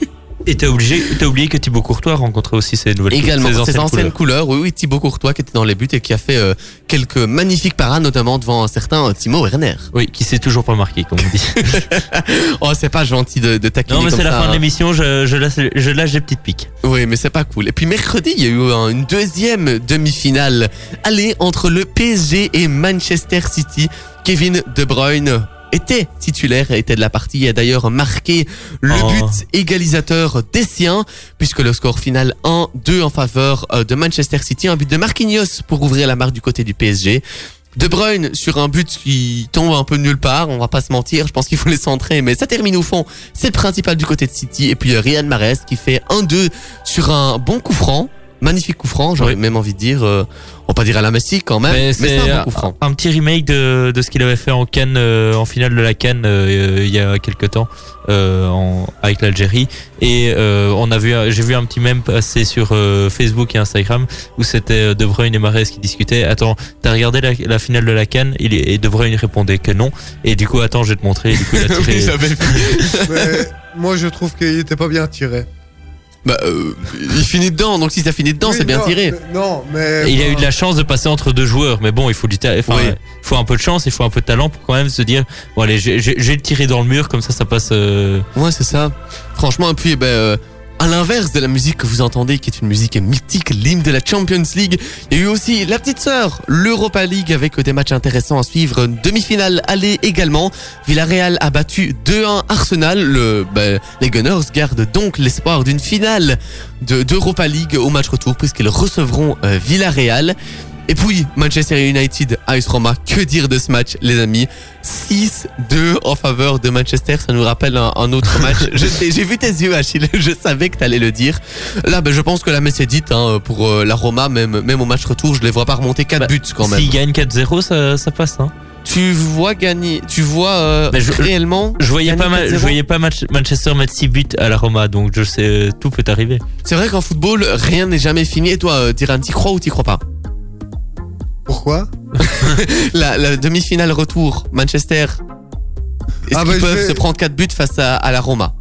Et t'as obligé, t'as oublié que Thibaut Courtois a rencontré aussi ses nouvelles Également, ses anciennes, couleurs. couleurs. Oui, oui, Thibaut Courtois qui était dans les buts et qui a fait euh, quelques magnifiques parades, notamment devant un certain euh, Timo Werner. Oui, qui s'est toujours pas marqué, comme on dit. Oh, c'est pas gentil de, de taquiner non, mais c'est la fin de hein. l'émission, je, je, lâche, je lâche des petites piques. Oui, mais c'est pas cool. Et puis mercredi, il y a eu un- une deuxième demi-finale aller entre le PSG et Manchester City. Kevin De Bruyne était titulaire, était de la partie, il a d'ailleurs marqué le Oh. but égalisateur des siens, puisque le score final 1-2 en faveur euh, de Manchester City, un but de Marquinhos pour ouvrir la marque du côté du PSG. De Bruyne sur un but qui tombe un peu de nulle part, on va pas se mentir, je pense qu'il faut les centrer, mais ça termine au fond, c'est le principal du côté de City, et puis euh, Riyad Mahrez qui fait 1-2 sur un bon coup franc, magnifique coup franc, j'aurais Oui. même envie de dire, euh, on va pas dire à la Messi quand même, mais, c'est un bon coup franc. un petit remake de, de ce qu'il avait fait en Cannes, euh, en finale de la Cannes euh, il y a quelques temps euh, en- avec l'Algérie. Et euh, on a vu, un- j'ai vu un petit mème passer sur euh, Facebook et Instagram où c'était De Bruyne et Mahrez qui discutaient. Attends, t'as regardé la, la finale de la Cannes? Il Et De Bruyne répondait que non. Et du coup, attends, je vais te montrer. Et du coup, il a tiré. Oui, j'avais vu. Mais moi, je trouve qu'il était pas bien tiré. Bah, euh, il finit dedans, donc si ça finit dedans, Oui, c'est bien non, tiré. mais- Non, mais. il a eu de la chance de passer entre deux joueurs, mais bon, il faut du ta- enfin, Oui. il faut un peu de chance, il faut un peu de talent pour quand même se dire, bon allez, j'ai- le tiré dans le mur, comme ça, ça passe. euh, Ouais, c'est ça. Franchement, et puis, eh ben, euh, à l'inverse de la musique que vous entendez, qui est une musique mythique, l'hymne de la Champions League, il y a eu aussi la petite sœur, l'Europa League, avec des matchs intéressants à suivre. Demi-finale aller également. Villarreal a battu 2-1 Arsenal. Ben, les Gunners gardent donc l'espoir d'une finale de- d'Europa League au match retour, puisqu'ils recevront euh, Villarreal. Et puis, Manchester United, AS Roma, que dire de ce match, les amis? 6-2 en faveur de Manchester, ça nous rappelle un, un autre match. J'ai vu tes yeux, Achille, je savais que t'allais le dire. Là, ben, je pense que la messe est dite hein, pour euh, la Roma, même, même au match retour, je les vois pas remonter 4 Bah, buts quand même. S'il gagne 4-0, ça, ça passe. Hein. Tu vois gagner, tu vois euh, Mais je- réellement Je voyais pas, je 4-0? voyais pas match- Manchester mettre 6 buts à la Roma, donc je sais, tout peut arriver. C'est vrai qu'en football, rien n'est jamais fini. Et toi, euh, Diran, t'y crois ou t'y crois pas? Pourquoi la, la demi-finale retour, Manchester, est-ce Ah qu'ils bah, peuvent vais- se prendre 4 buts face à, à la Roma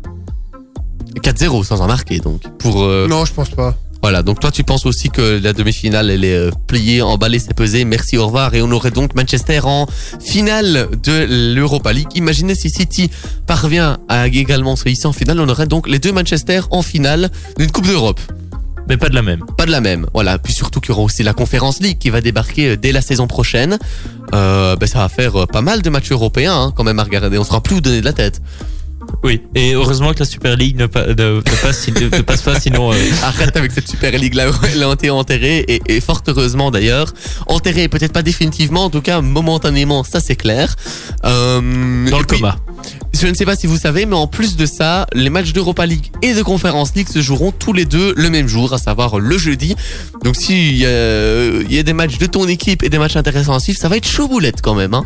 4-0 sans en marquer donc. Pour, euh, Non, je pense pas. Voilà, donc toi tu penses aussi que la demi-finale elle est euh, pliée, emballée, c'est pesé, merci, au revoir, et on aurait donc Manchester en finale de l'Europa League. Imaginez si City parvient à également se hisser en finale, on aurait donc les deux Manchester en finale d'une Coupe d'Europe. Mais pas de la même. Pas de la même, voilà. Puis surtout qu'il y aura aussi la Conférence League qui va débarquer euh, dès la saison prochaine. Euh, ben, ça va faire euh, pas mal de matchs européens hein, quand même à regarder, on sera plus où donner de la tête. Oui, et heureusement que la Super League ne, pa- ne- ne passe, ne passe pas, sinon. euh, Arrête avec cette Super League là, elle a été enterrée et, et fort heureusement d'ailleurs. Enterrée peut-être pas définitivement, en tout cas momentanément, ça c'est clair. Euh, dans le puis, coma. Je ne sais pas si vous savez, mais en plus de ça, les matchs d'Europa League et de Conference League se joueront tous les deux le même jour, à savoir le jeudi. Donc s'il y, a- il y a des matchs de ton équipe et des matchs intéressants à suivre, ça va être chaud boulette quand même. Hein.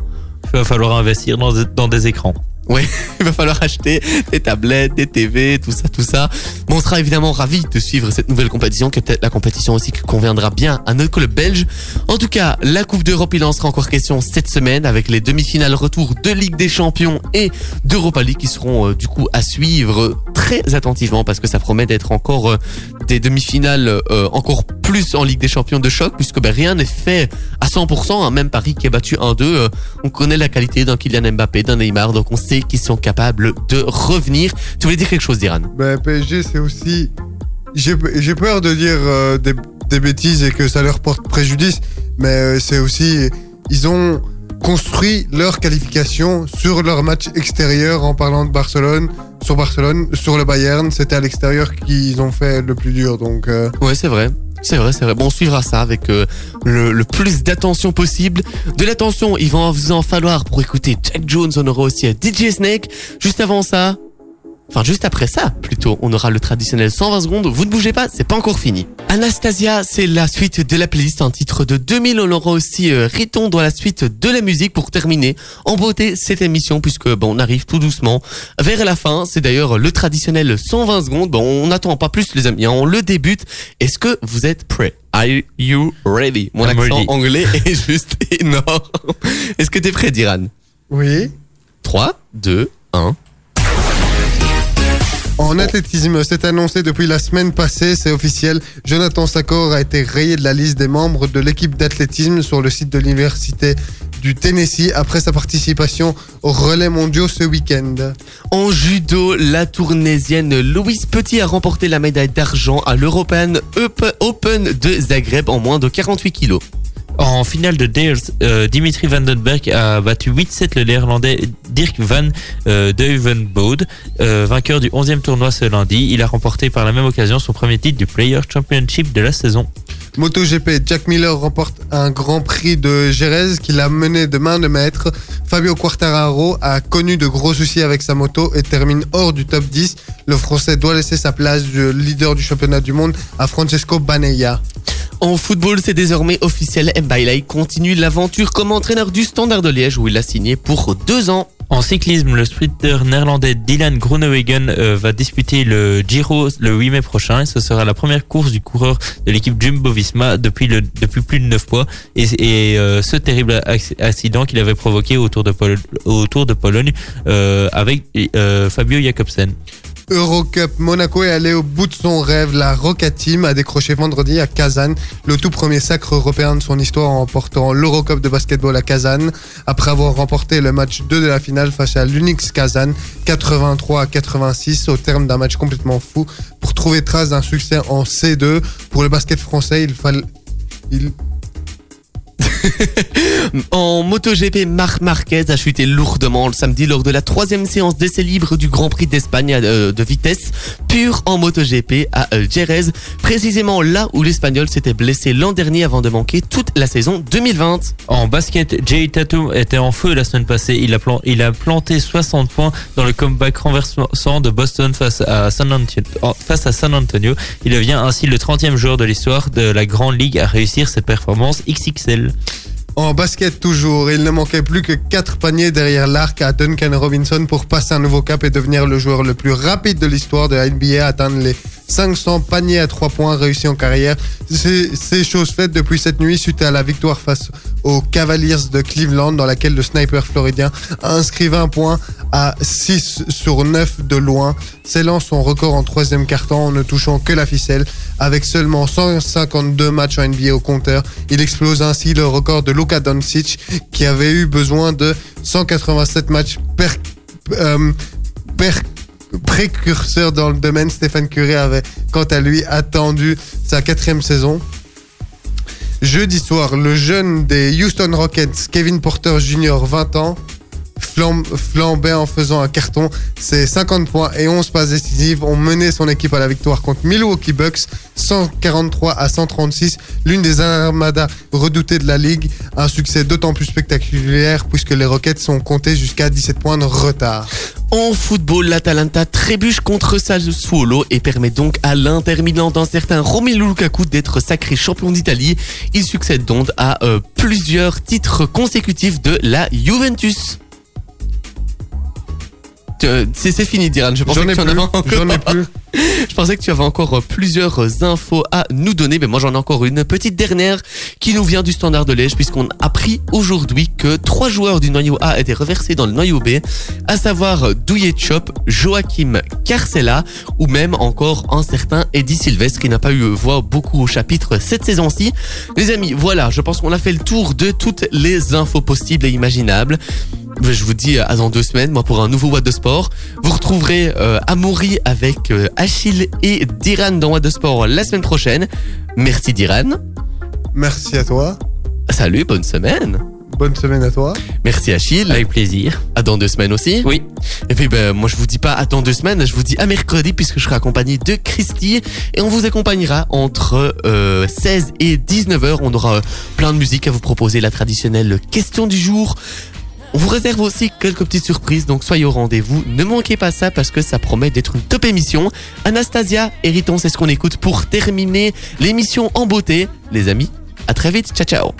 Il va falloir investir dans des écrans. Ouais, il va falloir acheter des tablettes, des TV, tout ça, tout ça. Bon, on sera évidemment ravis de suivre cette nouvelle compétition, qui est peut-être la compétition aussi qui conviendra bien à notre club belge. En tout cas, la Coupe d'Europe, il en sera encore question cette semaine avec les demi-finales retour de Ligue des Champions et d'Europa League qui seront euh, du coup à suivre très attentivement parce que ça promet d'être encore euh, des demi-finales euh, encore plus en Ligue des Champions de choc puisque ben, rien n'est fait à 100%. hein. même Paris qui est battu 1-2, euh, on connaît la qualité d'un Kylian Mbappé, d'un Neymar, donc on sait qu'ils sont capables de revenir. Tu voulais dire quelque chose, Diran? Ben, PSG, c'est aussi. J'ai j'ai peur de dire euh, des, des bêtises et que ça leur porte préjudice, mais euh, c'est aussi ils ont construit leur qualification sur leur match extérieur en parlant de Barcelone, sur Barcelone, sur le Bayern, c'était à l'extérieur qu'ils ont fait le plus dur. Donc euh, Ouais, c'est vrai. C'est vrai, c'est vrai. Bon, on suivra ça avec euh, le, plus d'attention possible. De l'attention, il va vous en falloir pour écouter Jack Jones. On aura aussi DJ Snake. Juste avant ça, enfin juste après ça, plutôt, on aura le traditionnel 120 secondes. Vous ne bougez pas, c'est pas encore fini. Anastasia, c'est la suite de la playlist, un titre de 2000. On aura aussi euh, Riton dans la suite de la musique pour terminer en beauté cette émission puisque bon, on arrive tout doucement vers la fin. C'est d'ailleurs le traditionnel 120 secondes. Bon, on n'attend pas plus les amis, hein. on le débute. Est-ce que vous êtes prêts? Are you ready? Mon I'm accent ready. anglais est juste énorme. Est-ce que t'es prêt, Diran? oui. 3, 2, 1. En athlétisme, c'est annoncé depuis la semaine passée, c'est officiel. Jonathan Sakor a été rayé de la liste des membres de l'équipe d'athlétisme sur le site de l'université du Tennessee après sa participation aux relais mondiaux ce week-end. En judo, la tournaisienne Louise Petit a remporté la médaille d'argent à l'European Open de Zagreb en moins de 48 kilos. En finale de Dares, euh, Dimitri Vandenberg a battu 8-7 le néerlandais Dirk van euh, euh, vainqueur du 11e tournoi ce lundi. Il a remporté par la même occasion son premier titre du Player Championship de la saison. MotoGP, Jack Miller remporte un grand prix de Jerez qu'il a mené de main de maître. Fabio Quartararo a connu de gros soucis avec sa moto et termine hors du top 10. Le Français doit laisser sa place de leader du championnat du monde à Francesco Banaya. En football, c'est désormais officiel. Mbailey continue l'aventure comme entraîneur du Standard de Liège où il a signé pour deux ans. En cyclisme, le sprinter néerlandais Dylan Groenewegen euh, va disputer le Giro le 8 mai prochain et ce sera la première course du coureur de l'équipe Jumbo-Visma depuis, plus de 9 mois et, euh, ce terrible acc- accident qu'il avait provoqué autour de, de Pologne euh, avec Fabio Jacobsen. Eurocup, Monaco est allé au bout de son rêve. La Roca Team a décroché vendredi à Kazan le tout premier sacre européen de son histoire en remportant l'Eurocup de basketball à Kazan. Après avoir remporté le match 2 de la finale face à l'Unix Kazan, 83 à 86 au terme d'un match complètement fou. Pour trouver trace d'un succès en C2 pour le basket français, il fallait... Il... En MotoGP, Marc Marquez a chuté lourdement le samedi lors de la troisième séance d'essai libre du Grand Prix d'Espagne euh, de vitesse pure en MotoGP à Jerez, précisément là où l'Espagnol s'était blessé l'an dernier avant de manquer toute la saison 2020. En basket, Jay Tatum était en feu la semaine passée. Il a, plan- il a planté 60 points dans le comeback renversant de Boston face à San Antonio. Face à San Antonio. Il devient ainsi le 30e joueur de l'histoire de la Grande Ligue à réussir cette performance XXL. En basket toujours, il ne manquait plus que 4 paniers derrière l'arc à Duncan Robinson pour passer un nouveau cap et devenir le joueur le plus rapide de l'histoire de la NBA à atteindre les 500 paniers à 3 points réussis en carrière. C'est chose faite depuis cette nuit suite à la victoire face aux Cavaliers de Cleveland dans laquelle le sniper floridien a inscrit 20 points à 6 sur 9 de loin, scellant son record en troisième carton en ne touchant que la ficelle. Avec seulement 152 matchs en NBA au compteur, il explose ainsi le record de Luka Doncic qui avait eu besoin de 187 matchs per, euh, per- précurseur dans le domaine. Stéphane Curry avait quant à lui attendu sa quatrième saison. Jeudi soir, le jeune des Houston Rockets, Kevin Porter Jr., 20 ans, flambait en faisant un carton. Ses 50 points et 11 passes décisives ont mené son équipe à la victoire contre Milwaukee Bucks, 143 à 136, l'une des armadas redoutées de la ligue. Un succès d'autant plus spectaculaire puisque les Rockets sont comptés jusqu'à 17 points de retard. En football, l'Atalanta trébuche contre Sassuolo et permet donc à l'Inter Milan d'un certain Romelu Lukaku d'être sacré champion d'Italie. Il succède donc à euh, plusieurs titres consécutifs de la Juventus. Euh, C'est fini, Diran. Je pensais que tu en avais encore. J'en ai plus. Je pensais que tu avais encore euh, plusieurs infos à nous donner, mais moi j'en ai encore une petite dernière qui nous vient du Standard de Liège puisqu'on a appris aujourd'hui que trois joueurs du noyau A étaient reversés dans le noyau B, à savoir Douye Chop, Joachim Carcella ou même encore un certain Eddie Sylvestre qui n'a pas eu voix beaucoup au chapitre cette saison-ci. Les amis, voilà, je pense qu'on a fait le tour de toutes les infos possibles et imaginables. Je vous dis à dans deux semaines, moi pour un nouveau What de Sport. Vous retrouverez euh, Amaury avec euh, Achille et Diran dans What de Sport la semaine prochaine. Merci Diran. Merci à toi. Salut, bonne semaine. Bonne semaine à toi. Merci Achille. Avec plaisir. À dans deux semaines aussi. Oui. Et puis ben moi je vous dis pas à dans deux semaines, je vous dis à mercredi puisque je serai accompagné de Christy et on vous accompagnera entre euh, 16 et 19 heures. On aura euh, plein de musique à vous proposer, la traditionnelle question du jour. On vous réserve aussi quelques petites surprises, donc soyez au rendez-vous. Ne manquez pas ça parce que ça promet d'être une top émission. Anastasia, Hériton, c'est ce qu'on écoute pour terminer l'émission en beauté. Les amis, à très vite. Ciao ciao.